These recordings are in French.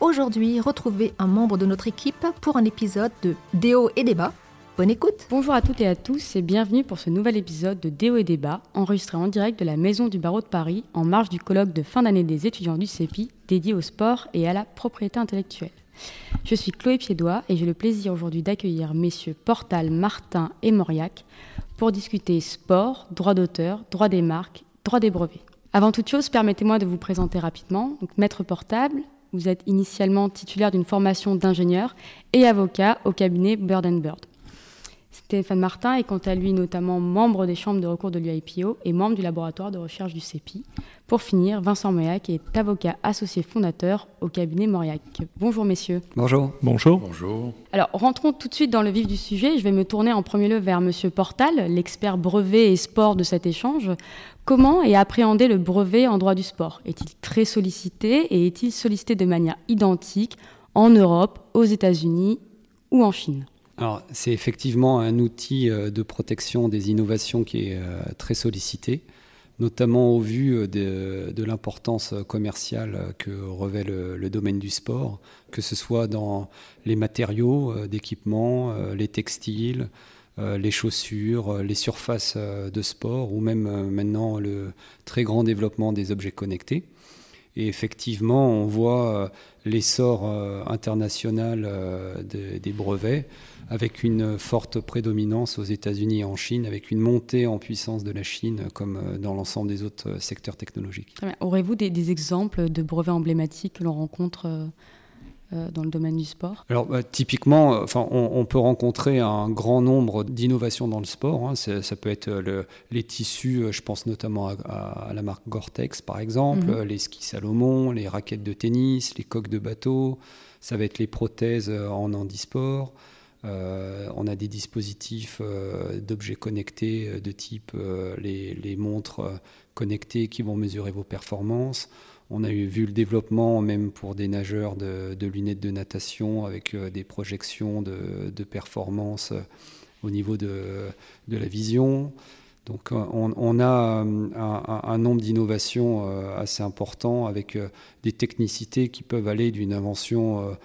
Aujourd'hui, retrouvez un membre de notre équipe pour un épisode de Déo et débat. Bonne écoute Bonjour à toutes et à tous et bienvenue pour ce nouvel épisode de Déo et débat, enregistré en direct de la Maison du Barreau de Paris en marge du colloque de fin d'année des étudiants du CEPI dédié au sport et à la propriété intellectuelle. Je suis Chloé Piédois et j'ai le plaisir aujourd'hui d'accueillir messieurs Portal, Martin et Mauriac pour discuter sport, droit d'auteur, droit des marques, droit des brevets. Avant toute chose, permettez-moi de vous présenter rapidement. Maître Portable, vous êtes initialement titulaire d'une formation d'ingénieur et avocat au cabinet Bird Bird. Stéphane Martin est quant à lui notamment membre des chambres de recours de l'UIPO et membre du laboratoire de recherche du CEPI. Pour finir, Vincent Mauriac est avocat associé fondateur au cabinet Mauriac. Bonjour messieurs. Bonjour. Bonjour. Bonjour. Alors rentrons tout de suite dans le vif du sujet. Je vais me tourner en premier lieu vers monsieur Portal, l'expert brevet et sport de cet échange. Comment est appréhendé le brevet en droit du sport? Est-il très sollicité et est-il sollicité de manière identique en Europe, aux États-Unis ou en Chine? Alors, c'est effectivement un outil euh, de protection des innovations qui est euh, très sollicité, notamment au vu euh, de, l'importance commerciale que revêt le, le, domaine du sport, que ce soit dans les matériaux d'équipement, les textiles, les chaussures, euh, les surfaces euh, de sport ou même maintenant le très grand développement des objets connectés. Et effectivement, on voit l'essor international des brevets avec une forte prédominance aux États-Unis et en Chine, avec une montée en puissance de la Chine comme dans l'ensemble des autres secteurs technologiques. Aurez-vous des, des, exemples de brevets emblématiques que l'on rencontre euh, dans le domaine du sport Alors bah, typiquement, euh, enfin, on, on, peut rencontrer un grand nombre d'innovations dans le sport. Hein. Ça peut être le, les tissus, euh, je pense notamment à, à la marque Gore-Tex par exemple, mm -hmm. les skis Salomon, les raquettes de tennis, les coques de bateau. Ça va être les prothèses en handisport. Euh, on a des dispositifs euh, d'objets connectés de type euh, les, les, montres connectées qui vont mesurer vos performances. On a vu le développement même pour des nageurs de, lunettes de natation avec euh, des projections de, performance euh, au niveau de, la vision. Donc on, on a euh, un, nombre d'innovations assez important avec des technicités qui peuvent aller d'une invention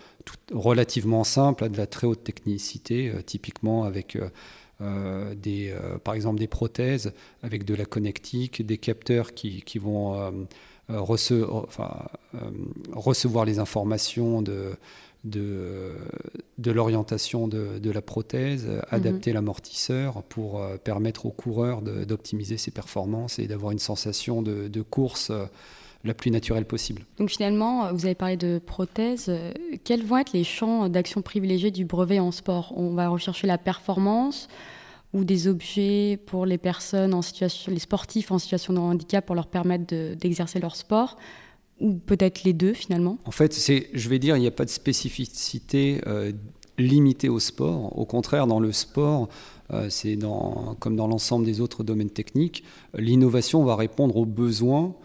relativement simple à de la très haute technicité, typiquement avec euh, des, euh, par exemple des prothèses avec de la connectique, des capteurs qui, vont euh, rece enfin, recevoir les informations de, de, de l'orientation de, de, la prothèse, -hmm. adapter l'amortisseur pour permettre au coureur d'optimiser ses performances et d'avoir une sensation de, de course la plus naturelle possible. Donc finalement, vous avez parlé de prothèses. Quels vont être les champs d'action privilégiés du brevet en sport? On va rechercher la performance ou des objets pour les personnes en situation, les sportifs en situation de handicap pour leur permettre d'exercer de, leur sport ou peut-être les deux finalement? En fait, je vais dire, il n'y a pas de spécificité euh, limitée au sport. Au contraire, dans le sport, euh, c'est comme dans l'ensemble des autres domaines techniques, l'innovation va répondre aux besoins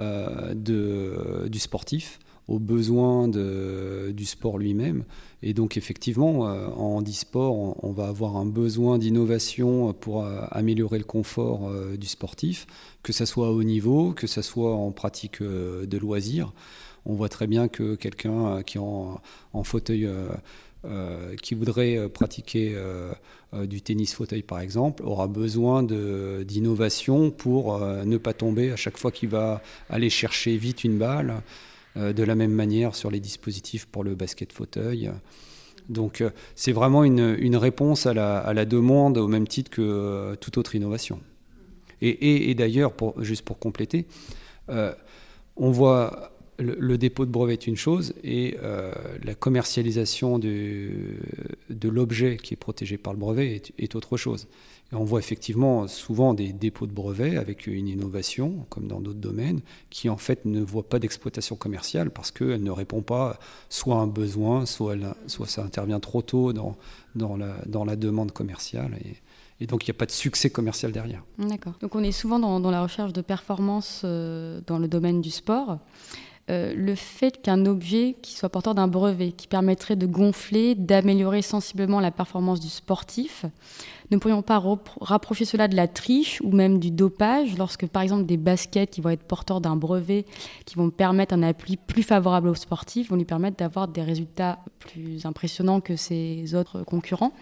euh, de, du sportif, aux besoins du sport lui-même. Et donc effectivement, euh, en handisport, on, va avoir un besoin d'innovation pour euh, améliorer le confort euh, du sportif, que ce soit à haut niveau, que ce soit en pratique de loisirs. On voit très bien que quelqu'un qui en, fauteuil... Qui voudrait pratiquer du tennis fauteuil par exemple aura besoin d'innovation pour ne pas tomber à chaque fois qu'il va aller chercher vite une balle. Euh, de la même manière sur les dispositifs pour le basket fauteuil. Donc euh, c'est vraiment une, réponse à la, demande au même titre que euh, toute autre innovation. Et, d'ailleurs, juste pour compléter, on voit le, dépôt de brevet est une chose et la commercialisation de, l'objet qui est protégé par le brevet est autre chose on voit effectivement souvent des dépôts de brevets avec une innovation, comme dans d'autres domaines, qui en fait ne voit pas d'exploitation commerciale parce qu'elle ne répond pas soit à un besoin, soit, ça intervient trop tôt dans, la, demande commerciale. Et, donc, il n'y a pas de succès commercial derrière. D'accord. Donc, on est souvent dans, dans la recherche de performance euh, dans le domaine du sport. Euh, le fait qu'un objet qui soit porteur d'un brevet, qui permettrait de gonfler, d'améliorer sensiblement la performance du sportif, ne pourrions pas rapprocher cela de la triche ou même du dopage lorsque, par exemple, des baskets qui vont être porteurs d'un brevet, qui vont permettre un appui plus favorable aux sportifs, vont lui permettre d'avoir des résultats plus impressionnants que ses autres concurrents.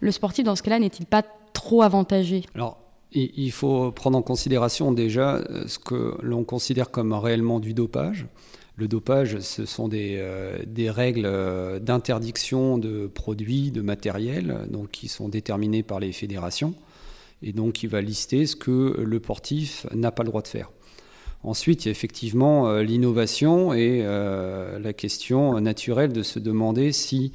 Le sportif, dans ce cas-là, n'est-il pas trop avantagé? Il faut prendre en considération déjà euh, ce que l'on considère comme réellement du dopage. Le dopage, ce sont des, euh, règles euh, d'interdiction de produits, de matériel, donc qui sont déterminées par les fédérations, et donc il va lister ce que le sportif n'a pas le droit de faire. Ensuite, il y a effectivement l'innovation et la question naturelle de se demander si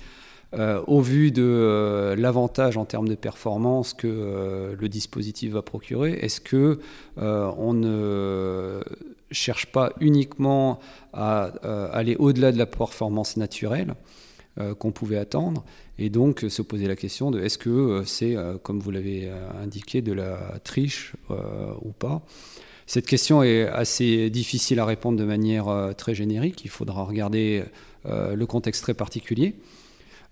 euh, au vu de euh, l'avantage en termes de performance que euh, le dispositif va procurer, est-ce que on ne cherche pas uniquement à aller au-delà de la performance naturelle qu'on pouvait attendre et donc se poser la question de est-ce que c'est, comme vous l'avez indiqué, de la triche ou pas? Cette question est assez difficile à répondre de manière très générique. Il faudra regarder le contexte très particulier.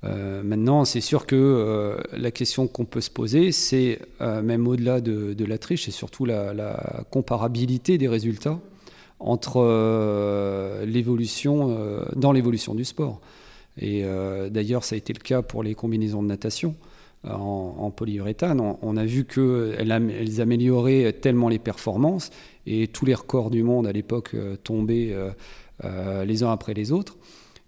Euh, maintenant, c'est sûr que euh, la question qu'on peut se poser, c'est euh, même au-delà de, la triche, c'est surtout la, comparabilité des résultats entre l'évolution, dans l'évolution du sport. Et d'ailleurs, ça a été le cas pour les combinaisons de natation en, polyuréthane. On, a vu qu'elles elles amélioraient tellement les performances et tous les records du monde à l'époque tombaient les uns après les autres.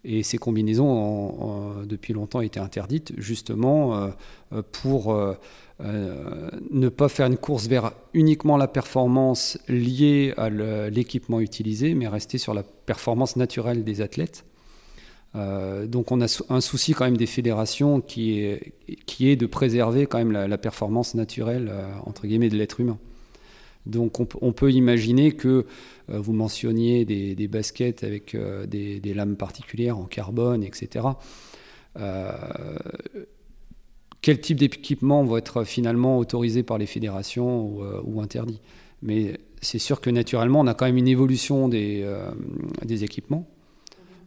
Et ces combinaisons ont, depuis longtemps été interdites, justement euh, pour euh, euh, ne pas faire une course vers uniquement la performance liée à l'équipement utilisé, mais rester sur la performance naturelle des athlètes. donc on a un souci quand même des fédérations qui est, qui est de préserver quand même la, la performance naturelle, entre guillemets, de l'être humain. Donc on, peut imaginer que euh, vous mentionniez des, baskets avec euh, des, lames particulières en carbone, etc. Euh, quel type d'équipement va être finalement autorisé par les fédérations ou, interdit? Mais c'est sûr que naturellement, on a quand même une évolution des, équipements.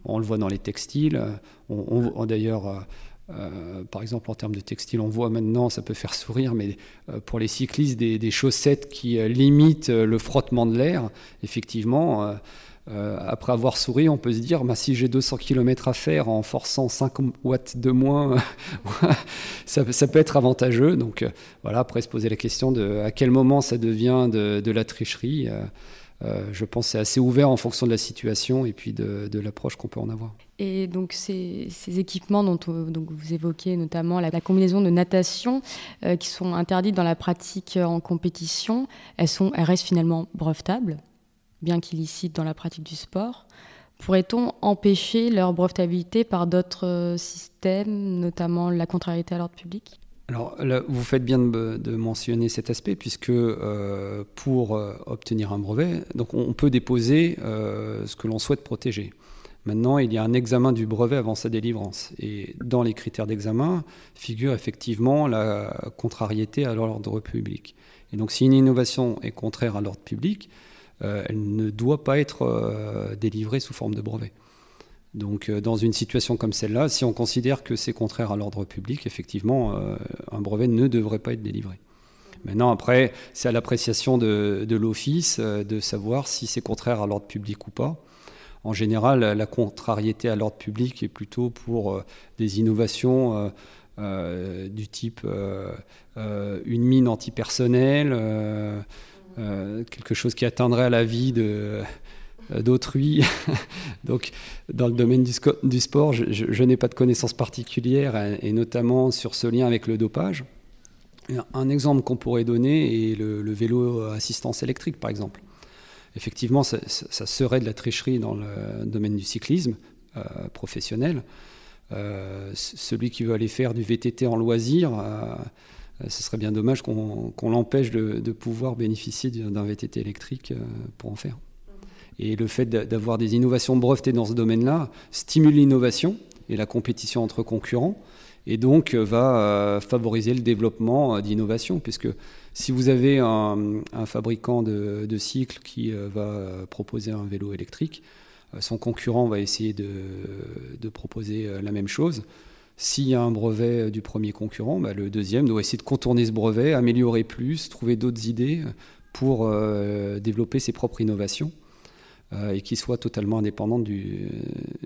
On le voit dans les textiles. D'ailleurs, euh, par exemple, en termes de textile, on voit maintenant, ça peut faire sourire, mais euh, pour les cyclistes, des, chaussettes qui euh, limitent le frottement de l'air. Effectivement, après avoir souri, on peut se dire, bah, si j'ai 200 km à faire en forçant 5 watts de moins, ça, peut être avantageux. Donc voilà, après se poser la question de à quel moment ça devient de, la tricherie. Je pense que c'est assez ouvert en fonction de la situation et puis de, l'approche qu'on peut en avoir. Et donc ces, équipements dont, vous évoquez notamment la, combinaison de natation euh, qui sont interdites dans la pratique euh, en compétition, elles, sont, elles restent finalement brevetables, bien qu'illicites dans la pratique du sport. Pourrait-on empêcher leur brevetabilité par d'autres euh, systèmes, notamment la contrariété à l'ordre public? Alors, vous faites bien de, mentionner cet aspect, puisque pour obtenir un brevet, donc on, peut déposer ce que l'on souhaite protéger. Maintenant, il y a un examen du brevet avant sa délivrance. Et dans les critères d'examen figure effectivement la contrariété à l'ordre public. Et donc, si une innovation est contraire à l'ordre public, euh, elle ne doit pas être euh, délivrée sous forme de brevet. Donc, euh, dans une situation comme celle-là, si on considère que c'est contraire à l'ordre public, effectivement, un brevet ne devrait pas être délivré. Maintenant, après, c'est à l'appréciation de l'office de savoir si c'est contraire à l'ordre public ou pas. En général, la contrariété à l'ordre public est plutôt pour euh, des innovations euh, euh, du type une mine antipersonnelle, quelque chose qui atteindrait à la vie d'autrui. Donc, dans le domaine du, sport, je, n'ai pas de connaissances particulières, et notamment sur ce lien avec le dopage. Un exemple qu'on pourrait donner est le, vélo assistance électrique, par exemple. effectivement, ça, serait de la tricherie dans le domaine du cyclisme professionnel. celui qui veut aller faire du VTT en loisir, ce serait bien dommage qu'on l'empêche de, pouvoir bénéficier d'un VTT électrique pour en faire. Et le fait d'avoir des innovations brevetées dans ce domaine-là stimule l'innovation et la compétition entre concurrents, et donc euh, va euh, favoriser le développement euh, d'innovation, puisque si vous avez un, fabricant de, cycles qui va proposer un vélo électrique, son concurrent va essayer de, proposer la même chose. S'il y a un brevet du premier concurrent, bah, le deuxième doit essayer de contourner ce brevet, améliorer plus, trouver d'autres idées pour développer ses propres innovations. Euh, et qui soit totalement indépendante du,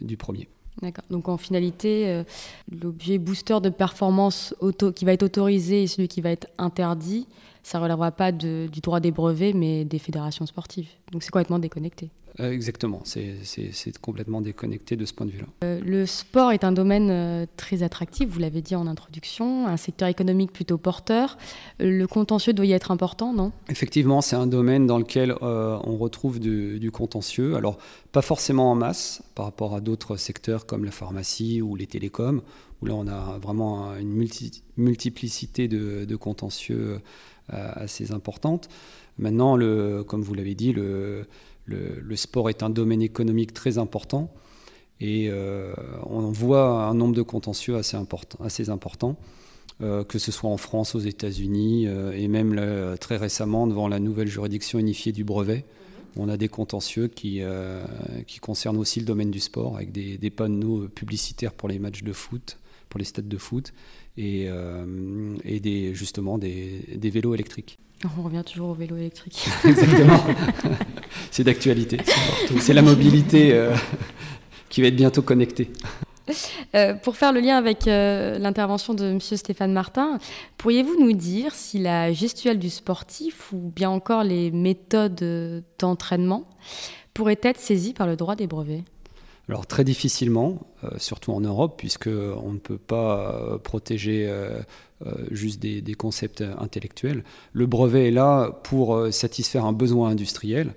du premier. D'accord. Donc en finalité, euh, l'objet booster de performance auto, qui va être autorisé et celui qui va être interdit, ça ne relèvera pas du droit des brevets, mais des fédérations sportives. Donc c'est complètement déconnecté. Euh, exactement, c'est complètement déconnecté de ce point de vue-là. Euh, le sport est un domaine euh, très attractif, vous l'avez dit en introduction, un secteur économique plutôt porteur. Le contentieux doit y être important, non? Effectivement, c'est un domaine dans lequel on retrouve du, contentieux. Alors, pas forcément en masse par rapport à d'autres secteurs comme la pharmacie ou les télécoms, où là on a vraiment une multiplicité de, contentieux assez importante. Maintenant, le, comme vous l'avez dit, le le, sport est un domaine économique très important et euh, on voit un nombre de contentieux assez important, assez important euh, que ce soit en France, aux États-Unis euh, et même très récemment devant la nouvelle juridiction unifiée du brevet. On a des contentieux qui, qui concernent aussi le domaine du sport avec des, panneaux publicitaires pour les matchs de foot, pour les stades de foot et, des, justement des vélos électriques. On revient toujours au vélo électrique. Exactement. c'est d'actualité. C'est la mobilité euh, qui va être bientôt connectée. Euh, pour faire le lien avec euh, l'intervention de M. Stéphane Martin, pourriez-vous nous dire si la gestuelle du sportif ou bien encore les méthodes d'entraînement pourraient être saisies par le droit des brevets? Alors très difficilement, surtout en Europe, puisqu'on ne peut pas protéger euh, juste des, concepts intellectuels. Le brevet est là pour euh, satisfaire un besoin industriel.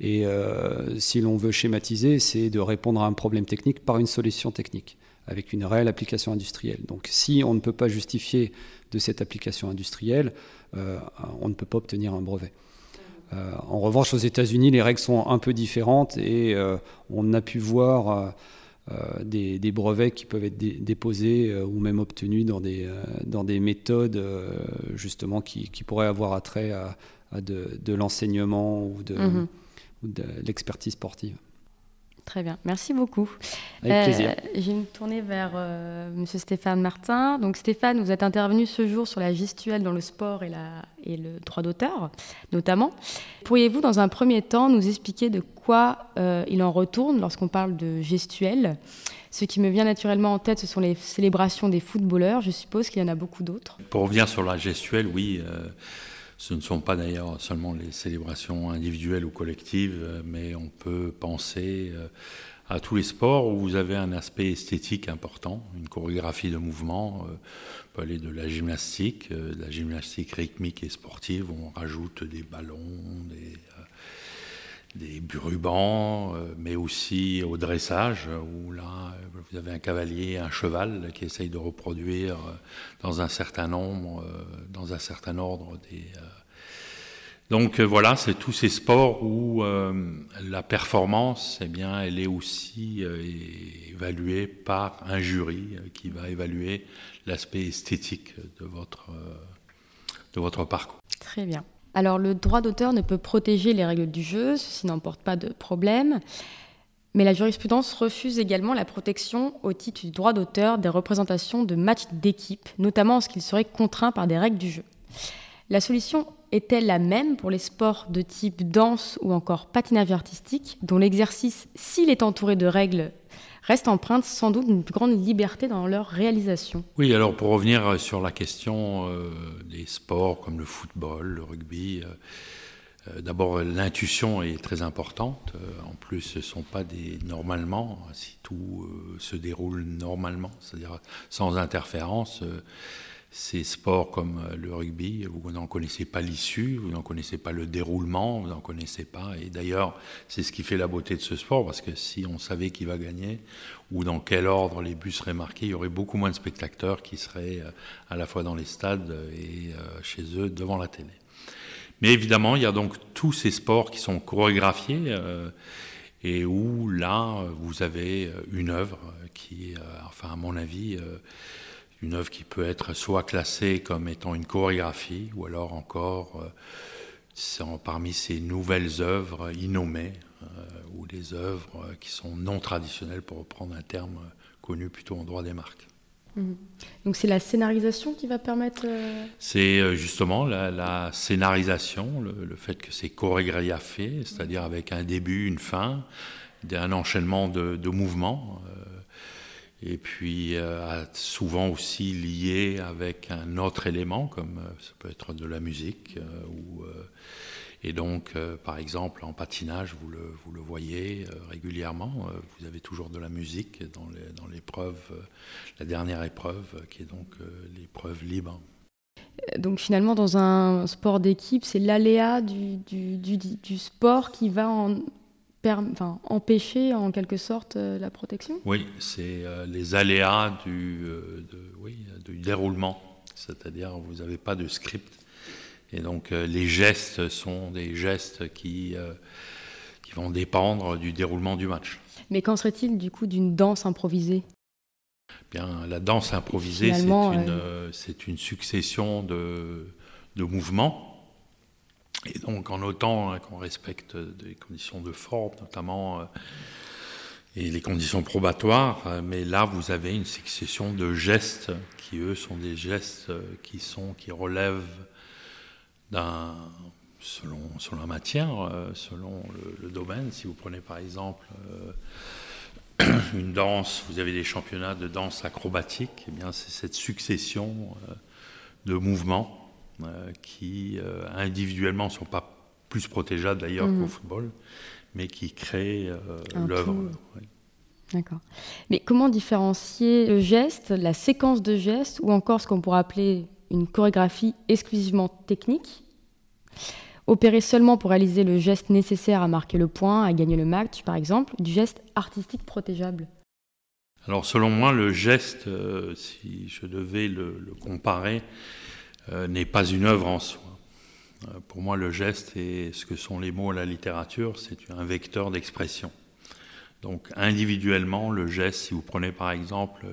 Et euh, si l'on veut schématiser, c'est de répondre à un problème technique par une solution technique, avec une réelle application industrielle. Donc si on ne peut pas justifier de cette application industrielle, on ne peut pas obtenir un brevet. En revanche, aux États-Unis, les règles sont un peu différentes et on a pu voir euh, des, brevets qui peuvent être déposés euh, ou même obtenus dans des, euh, dans des méthodes justement qui, qui, pourraient avoir attrait à, de, l'enseignement ou de, mhm. ou de l'expertise sportive. Très bien, merci beaucoup. Avec plaisir. Je vais me tourner vers M. Stéphane Martin. Donc Stéphane, vous êtes intervenu ce jour sur la gestuelle dans le sport et, la, et le droit d'auteur, notamment. Pourriez-vous, dans un premier temps, nous expliquer de quoi euh, il en retourne lorsqu'on parle de gestuelle? Ce qui me vient naturellement en tête, ce sont les célébrations des footballeurs. Je suppose qu'il y en a beaucoup d'autres. Pour revenir sur la gestuelle, oui. Euh, ce ne sont pas d'ailleurs seulement les célébrations individuelles ou collectives, euh, mais on peut penser à tous les sports où vous avez un aspect esthétique important, une chorégraphie de mouvement. On peut aller de la gymnastique, de la gymnastique rythmique et sportive, on rajoute des ballons, des des rubans, euh, mais aussi au dressage, où là, vous avez un cavalier, un cheval qui essaye de reproduire euh, dans un certain nombre, euh, dans un certain ordre des. Donc voilà, c'est tous ces sports où la performance, eh bien, elle est aussi évaluée par un jury qui va évaluer l'aspect esthétique de votre, de votre parcours. Très bien. Alors le droit d'auteur ne peut protéger les règles du jeu, ceci n'emporte pas de problème. Mais la jurisprudence refuse également la protection au titre du droit d'auteur des représentations de matchs d'équipe, notamment en ce qu'ils seraient contraints par des règles du jeu. La solution est-elle la même pour les sports de type danse ou encore patinage artistique, dont l'exercice, s'il est entouré de règles restent empreintes sans doute d'une grande liberté dans leur réalisation. Oui, alors pour revenir sur la question euh, des sports comme le football, le rugby, euh, euh, d'abord l'intuition est très importante. en plus, ce ne sont pas des normalement, si tout se déroule normalement, c'est-à-dire sans interférence ces sports comme euh, le rugby, vous n'en connaissez pas l'issue, vous n'en connaissez pas le déroulement, vous n'en connaissez pas. Et d'ailleurs, c'est ce qui fait la beauté de ce sport, parce que si on savait qui va gagner, ou dans quel ordre les buts seraient marqués, il y aurait beaucoup moins de spectateurs qui seraient euh, à la fois dans les stades et euh, chez eux devant la télé. Mais évidemment, il y a donc tous ces sports qui sont chorégraphiés et où là, vous avez une œuvre qui, enfin à mon avis, une œuvre qui peut être soit classée comme étant une chorégraphie, ou alors encore euh, parmi ces nouvelles œuvres innommées, euh, ou des œuvres qui sont non traditionnelles, pour reprendre un terme connu plutôt en droit des marques. Mhm. Donc c'est la scénarisation qui va permettre... Euh, c'est justement la, scénarisation, le, fait que c'est chorégraphié, c'est-à-dire avec un début, une fin, un enchaînement de, de mouvements et puis euh, souvent aussi lié avec un autre élément, comme euh, ça peut être de la musique. Euh, et donc, par exemple, en patinage, vous le, vous le voyez régulièrement, vous avez toujours de la musique dans l'épreuve, la dernière épreuve, qui est donc l'épreuve libre. Donc finalement, dans un sport d'équipe, c'est l'aléa du, du, sport qui va en, enfin, empêcher en quelque sorte euh, la protection? Oui, c'est euh, les aléas du, euh, oui, du déroulement, c'est-à-dire vous n'avez pas de script. Et donc les gestes sont des gestes qui, qui vont dépendre du déroulement du match. Mais qu'en serait-il du coup d'une danse improvisée? Bien, la danse improvisée, c'est une, une, succession de, de mouvements et donc, en autant hein, qu'on respecte des conditions de forme, notamment, euh, et les conditions probatoires, euh, mais là, vous avez une succession de gestes qui, eux, sont des gestes euh, qui, sont, qui relèvent d'un. Selon, selon la matière, selon le, domaine. Si vous prenez par exemple une danse, vous avez des championnats de danse acrobatique, et eh bien c'est cette succession de mouvements qui euh, individuellement ne sont pas plus protégeables d'ailleurs mhm. qu'au football, mais qui créent euh, l'œuvre. D'accord. Mais comment différencier le geste, la séquence de gestes, ou encore ce qu'on pourrait appeler une chorégraphie exclusivement technique, opérée seulement pour réaliser le geste nécessaire à marquer le point, à gagner le match, par exemple, du geste artistique protégeable? Alors selon moi, le geste, si je devais le, le comparer, euh, n'est pas une œuvre en soi. Euh, pour moi, le geste et ce que sont les mots à la littérature, c'est un vecteur d'expression. Donc individuellement, le geste, si vous prenez par exemple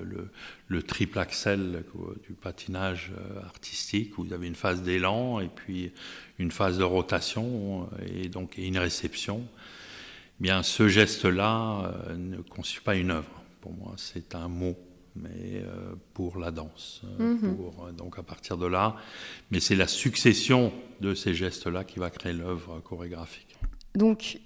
le, triple axel du patinage euh, artistique, vous avez une phase d'élan et puis une phase de rotation et donc une réception. Eh bien, ce geste-là ne constitue pas une œuvre. Pour moi, c'est un mot mais euh, pour la danse. Euh, mhm. pour, euh, donc à partir de là, mais c'est la succession de ces gestes-là qui va créer l'œuvre chorégraphique. Donc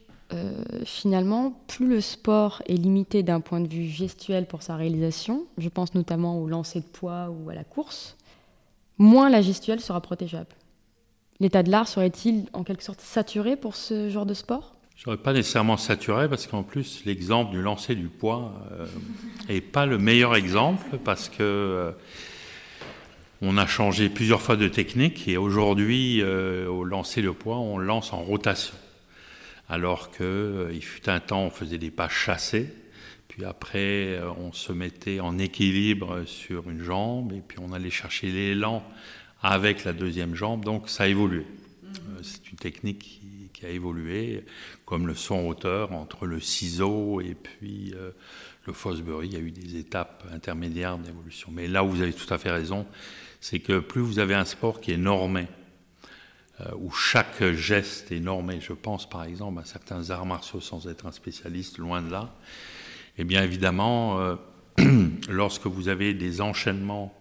finalement, plus le sport est limité d'un point de vue gestuel pour sa réalisation, je pense notamment au lancer de poids ou à la course, moins la gestuelle sera protégeable. L'état de l'art serait-il en quelque sorte saturé pour ce genre de sport? Je n'aurais pas nécessairement saturé parce qu'en plus l'exemple du lancer du poids n'est euh, pas le meilleur exemple parce que euh, on a changé plusieurs fois de technique et aujourd'hui euh, au lancer le poids on lance en rotation. Alors que il fut un temps on faisait des pas chassés puis après on se mettait en équilibre sur une jambe et puis on allait chercher l'élan avec la deuxième jambe. Donc ça a évolué. C'est une technique qui a évolué, comme le son hauteur entre le ciseau et puis euh, le Fosbury. Il y a eu des étapes intermédiaires d'évolution. Mais là où vous avez tout à fait raison, c'est que plus vous avez un sport qui est normé, euh, où chaque geste est normé, je pense par exemple à certains arts martiaux sans être un spécialiste, loin de là, et eh bien évidemment, euh, lorsque vous avez des enchaînements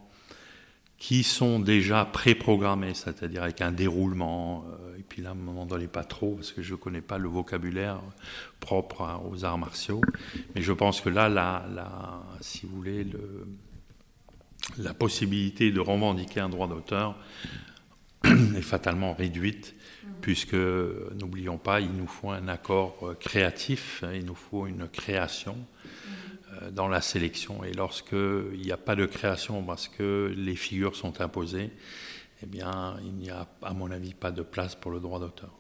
qui sont déjà préprogrammés, c'est-à-dire avec un déroulement. Puis là, ne m'en donnez pas trop, parce que je ne connais pas le vocabulaire propre aux arts martiaux. Mais je pense que là, la, si vous voulez, le, la possibilité de revendiquer un droit d'auteur est fatalement réduite, puisque, n'oublions pas, il nous faut un accord créatif, il nous faut une création. dans la sélection. Et lorsqu'il n'y a pas de création parce que les figures sont imposées, eh bien, il n'y a, à mon avis, pas de place pour le droit d'auteur.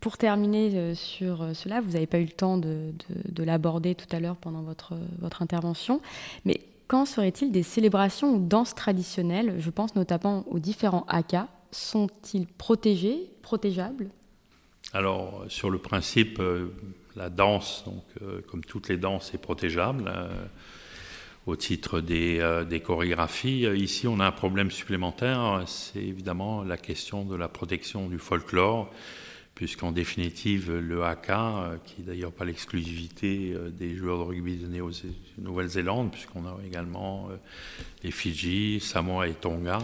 Pour terminer sur cela, vous n'avez pas eu le temps de, de l'aborder tout à l'heure pendant votre, votre intervention, mais quand serait-il des célébrations ou danses traditionnelles? Je pense notamment aux différents haka. Sont-ils protégés, protégeables? Alors, sur le principe, euh, la danse, donc, euh, comme toutes les danses, est protégeable euh, au titre des, des, chorégraphies. Ici, on a un problème supplémentaire, c'est évidemment la question de la protection du folklore puisqu'en définitive, le haka, euh, qui n'est d'ailleurs pas l'exclusivité euh, des joueurs de rugby de Nouvelle-Zélande, puisqu'on a également euh, les Fidji, Samoa et Tonga,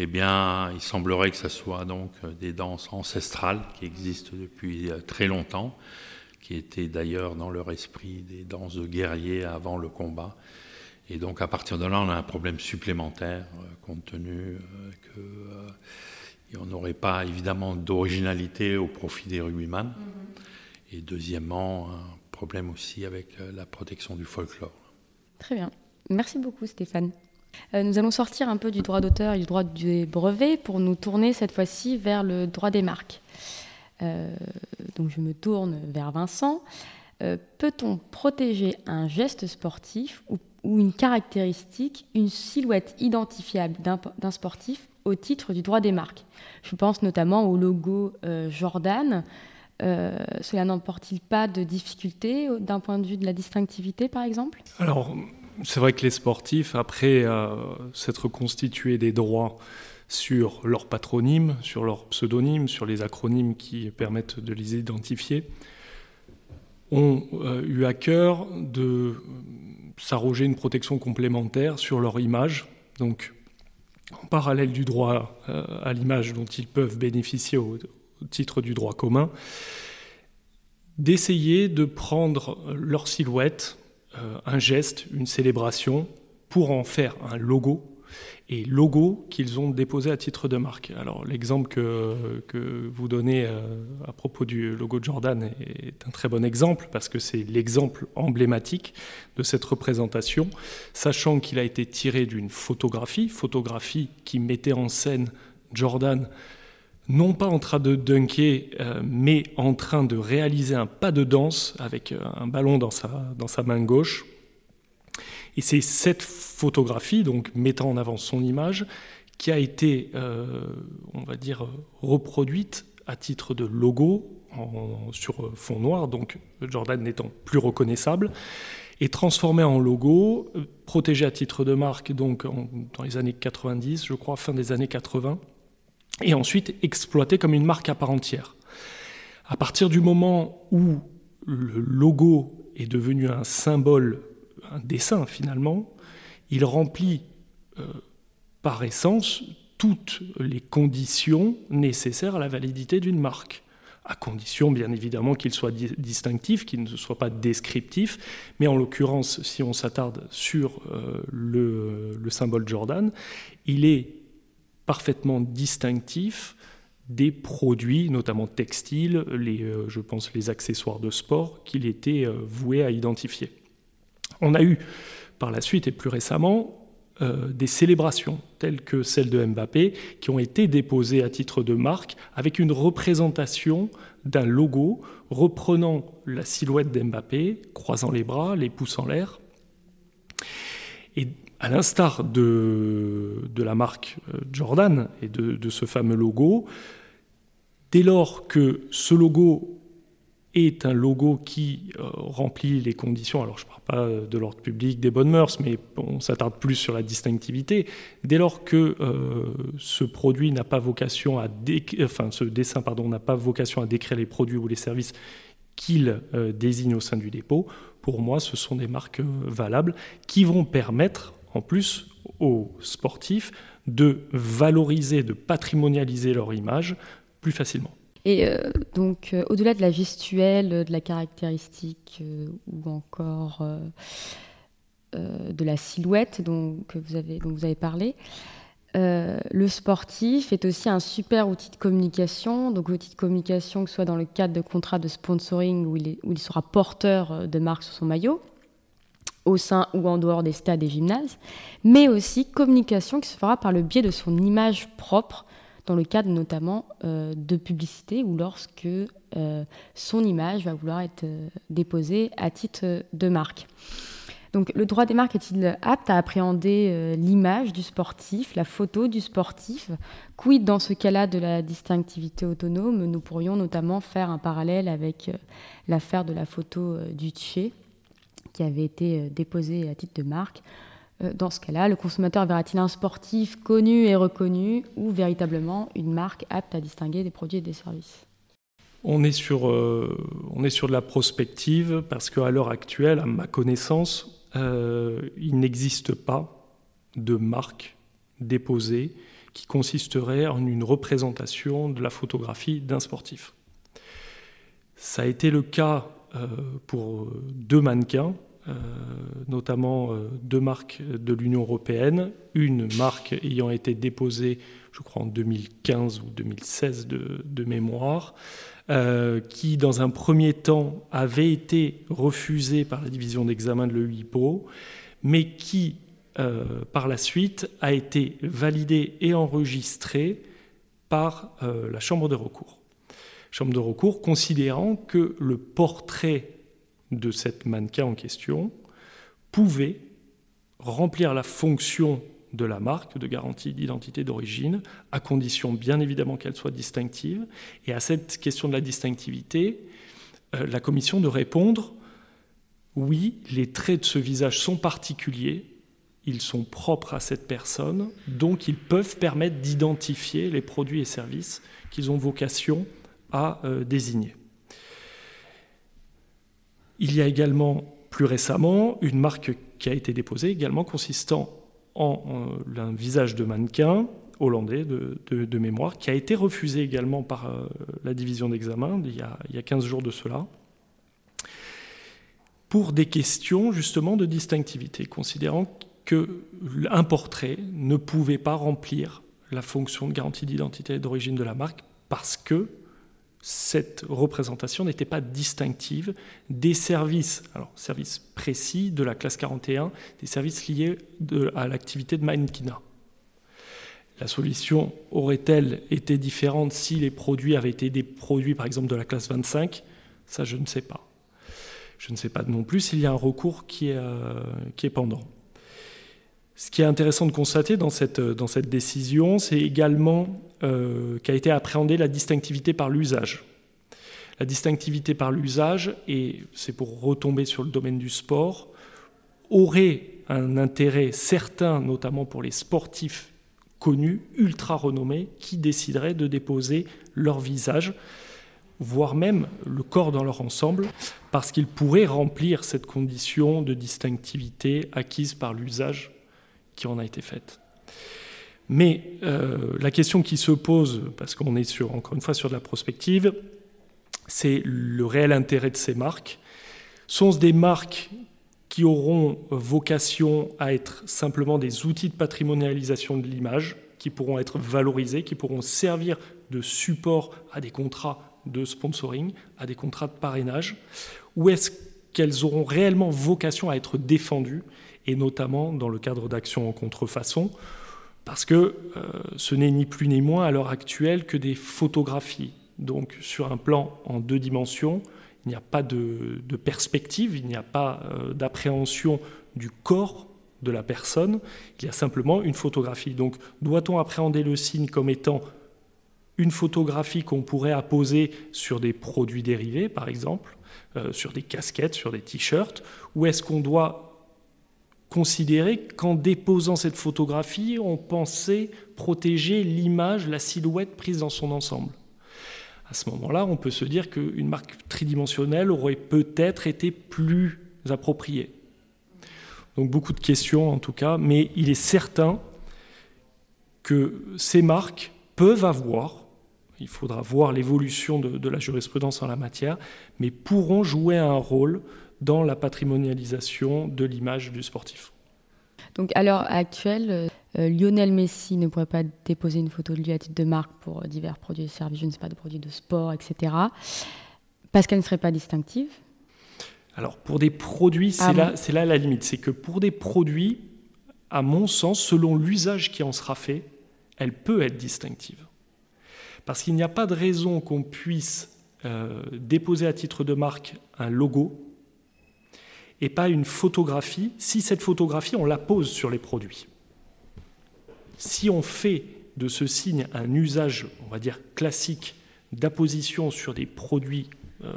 eh bien, il semblerait que ce soit donc des danses ancestrales qui existent depuis très longtemps, qui étaient d'ailleurs dans leur esprit des danses de guerriers avant le combat. Et donc, à partir de là, on a un problème supplémentaire, compte tenu que on n'aurait pas évidemment d'originalité au profit des rugbyman. Mhm. Et deuxièmement, un problème aussi avec euh, la protection du folklore. Très bien. Merci beaucoup Stéphane. Euh, nous allons sortir un peu du droit d'auteur et du droit des brevets pour nous tourner cette fois-ci vers le droit des marques. Euh, donc je me tourne vers Vincent. Peut-on protéger un geste sportif ou, une caractéristique, une silhouette identifiable d'un sportif au titre du droit des marques? Je pense notamment au logo euh, Jordan. Euh, cela n'emporte-t-il pas de difficultés d'un point de vue de la distinctivité, par exemple? Alors, c'est vrai que les sportifs, après euh, s'être constitués des droits sur leur patronyme, sur leur pseudonyme, sur les acronymes qui permettent de les identifier, ont eu à cœur de s'arroger une protection complémentaire sur leur image. Donc, en parallèle du droit euh, à l'image dont ils peuvent bénéficier au, titre du droit commun, d'essayer de prendre leur silhouette, euh, un geste, une célébration, pour en faire un logo et logo qu'ils ont déposé à titre de marque. Alors l'exemple que, que, vous donnez euh, à propos du logo de Jordan est un très bon exemple parce que c'est l'exemple emblématique de cette représentation, sachant qu'il a été tiré d'une photographie, photographie qui mettait en scène Jordan non pas en train de dunker, euh, mais en train de réaliser un pas de danse avec euh, un ballon dans sa, dans sa main gauche et c'est cette photographie, donc mettant en avant son image, qui a été, euh, on va dire, reproduite à titre de logo sur fond noir, donc Jordan n'étant plus reconnaissable, et transformée en logo, protégé à titre de marque donc dans les années 90, je crois, fin des années 80, et ensuite exploité comme une marque à part entière. À partir du moment où le logo est devenu un symbole un dessin finalement, il remplit euh, par essence toutes les conditions nécessaires à la validité d'une marque, à condition bien évidemment qu'il soit distinctif, qu'il ne soit pas descriptif, mais en l'occurrence, si on s'attarde sur euh, le, symbole Jordan, il est parfaitement distinctif des produits, notamment textiles, les, euh, je pense les accessoires de sport, qu'il était voué à identifier. On a eu par la suite et plus récemment euh, des célébrations telles que celle de Mbappé qui ont été déposées à titre de marque avec une représentation d'un logo reprenant la silhouette d'Mbappé, croisant les bras, les pouces en l'air. Et à l'instar de, la marque euh, Jordan et de ce fameux logo, dès lors que ce logo est un logo qui euh, remplit les conditions, alors je ne parle pas de l'ordre public, des bonnes mœurs, mais on s'attarde plus sur la distinctivité, dès lors que euh, ce produit n'a pas vocation à enfin ce dessin n'a pas vocation à décrire les produits ou les services qu'il euh, désigne au sein du dépôt, pour moi ce sont des marques valables qui vont permettre en plus aux sportifs de valoriser, de patrimonialiser leur image plus facilement. Et euh, donc, euh, au-delà de la gestuelle, de la caractéristique euh, ou encore de la silhouette dont, vous avez, dont vous avez parlé, le sportif est aussi un super outil de communication. Donc, outil de communication, que ce soit dans le cadre de contrats de sponsoring où il, où il sera porteur de marque sur son maillot, au sein ou en dehors des stades et gymnases, mais aussi communication qui se fera par le biais de son image propre, dans le cadre notamment euh, de publicité ou lorsque euh, son image va vouloir être euh, déposée à titre de marque. Donc le droit des marques est-il apte à appréhender l'image du sportif, la photo du sportif? Quid dans ce cas-là de la distinctivité autonome Nous pourrions notamment faire un parallèle avec l'affaire de la photo du Tché qui avait été euh, déposé à titre de marque. Euh, dans ce cas-là, le consommateur verra-t-il un sportif connu et reconnu ou véritablement une marque apte à distinguer des produits et des services? On est, sur, euh, on est sur de la prospective parce qu'à l'heure actuelle, à ma connaissance, il n'existe pas de marque déposée qui consisterait en une représentation de la photographie d'un sportif. Ça a été le cas pour deux mannequins euh, notamment euh, deux marques de l'Union européenne, une marque ayant été déposée, je crois, en 2015 ou 2016 de, mémoire, euh, qui, dans un premier temps, avait été refusée par la division d'examen de l'EUIPO, mais qui, par la suite, a été validée et enregistrée par la Chambre de recours. Chambre de recours considérant que le portrait de cette mannequin en question pouvait remplir la fonction de la marque de garantie d'identité d'origine, à condition bien évidemment qu'elle soit distinctive. Et à cette question de la distinctivité, euh, la commission de répondre oui, les traits de ce visage sont particuliers, ils sont propres à cette personne, donc ils peuvent permettre d'identifier les produits et services qu'ils ont vocation à euh, désigner. Il y a également, plus récemment, une marque qui a été déposée, également consistant en, un visage de mannequin hollandais de, mémoire, qui a été refusé également par euh, la division d'examen il, y a 15 jours de cela, pour des questions justement de distinctivité, considérant qu'un portrait ne pouvait pas remplir la fonction de garantie d'identité et d'origine de la marque parce que cette représentation n'était pas distinctive des services, alors services précis de la classe 41, des services liés à l'activité de mannequinat. La solution aurait-elle été différente si les produits avaient été des produits, par exemple, de la classe 25 Ça, je ne sais pas. Je ne sais pas non plus s'il y a un recours qui est, euh, qui est pendant. Ce qui est intéressant de constater dans cette, cette décision, c'est également euh, qu'a été appréhendée la distinctivité par l'usage. La distinctivité par l'usage, et c'est pour retomber sur le domaine du sport, aurait un intérêt certain, notamment pour les sportifs connus, ultra renommés, qui décideraient de déposer leur visage, voire même le corps dans leur ensemble, parce qu'ils pourraient remplir cette condition de distinctivité acquise par l'usage qui en a été faite. Mais euh, la question qui se pose, parce qu'on est sur, encore une fois sur de la prospective, c'est le réel intérêt de ces marques. Sont-ce des marques qui auront vocation à être simplement des outils de patrimonialisation de l'image, qui pourront être valorisés, qui pourront servir de support à des contrats de sponsoring, à des contrats de parrainage, ou est-ce qu'elles auront réellement vocation à être défendues? Et notamment dans le cadre d'actions en contrefaçon, parce que euh, ce n'est ni plus ni moins à l'heure actuelle que des photographies. Donc sur un plan en deux dimensions, il n'y a pas de, perspective, il n'y a pas euh, d'appréhension du corps de la personne, il y a simplement une photographie. Donc doit-on appréhender le signe comme étant une photographie qu'on pourrait apposer sur des produits dérivés, par exemple, euh, sur des casquettes, sur des t-shirts, ou est-ce qu'on doit considérer qu'en déposant cette photographie, on pensait protéger l'image, la silhouette prise dans son ensemble. À ce moment-là, on peut se dire qu'une marque tridimensionnelle aurait peut-être été plus appropriée. Donc beaucoup de questions en tout cas, mais il est certain que ces marques peuvent avoir, il faudra voir l'évolution de, la jurisprudence en la matière, mais pourront jouer un rôle dans la patrimonialisation de l'image du sportif. Donc à l'heure actuelle, euh, Lionel Messi ne pourrait pas déposer une photo de lui à titre de marque pour divers produits et services, je ne sais pas, de produits de sport, etc., parce qu'elle ne serait pas distinctive Alors pour des produits, c'est Ah là, bon c'est là la limite. C'est que pour des produits, à mon sens, selon l'usage qui en sera fait, elle peut être distinctive. Parce qu'il n'y a pas de raison qu'on puisse euh, déposer à titre de marque un logo et pas une photographie si cette photographie, on la pose sur les produits. Si on fait de ce signe un usage, on va dire, classique d'apposition sur des produits euh,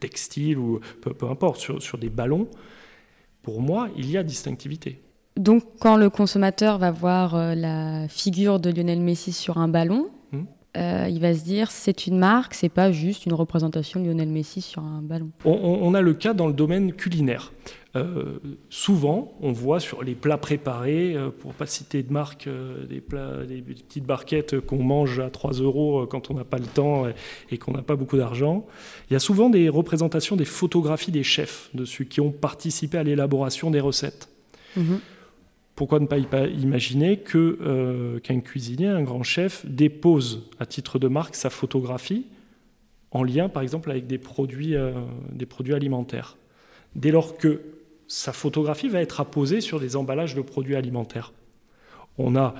textiles ou peu, importe, sur, des ballons, pour moi, il y a distinctivité. Donc, quand le consommateur va voir euh, la figure de Lionel Messi sur un ballon. Euh, il va se dire c'est une marque, c'est pas juste une représentation de Lionel Messi sur un ballon. On, a le cas dans le domaine culinaire. Euh, souvent, on voit sur les plats préparés, euh, pour pas citer de marque, euh, des, plats, des petites barquettes qu'on mange à 3 euros quand on n'a pas le temps et, et qu'on n'a pas beaucoup d'argent. Il y a souvent des représentations, des photographies des chefs dessus qui ont participé à l'élaboration des recettes. Mhm. Pourquoi ne pas imaginer que, euh, qu'un cuisinier, un grand chef, dépose à titre de marque sa photographie en lien, par exemple, avec des produits, euh, des produits alimentaires Dès lors que sa photographie va être apposée sur des emballages de produits alimentaires. On a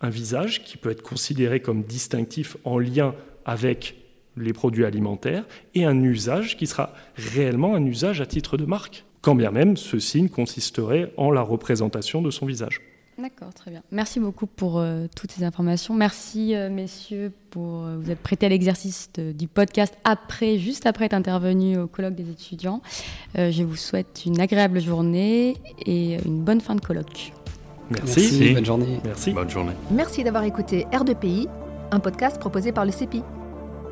un visage qui peut être considéré comme distinctif en lien avec les produits alimentaires et un usage qui sera réellement un usage à titre de marque, quand bien même ce signe consisterait en la représentation de son visage. D'accord, très bien. Merci beaucoup pour euh, toutes ces informations. Merci, euh, messieurs, pour euh, vous être prêtés à l'exercice de- du podcast après, juste après être intervenu au colloque des étudiants. Euh, je vous souhaite une agréable journée et une bonne fin de colloque. Merci. Merci. bonne journée. Merci. Bonne journée. Merci d'avoir écouté R2PI, un podcast proposé par le CEPI.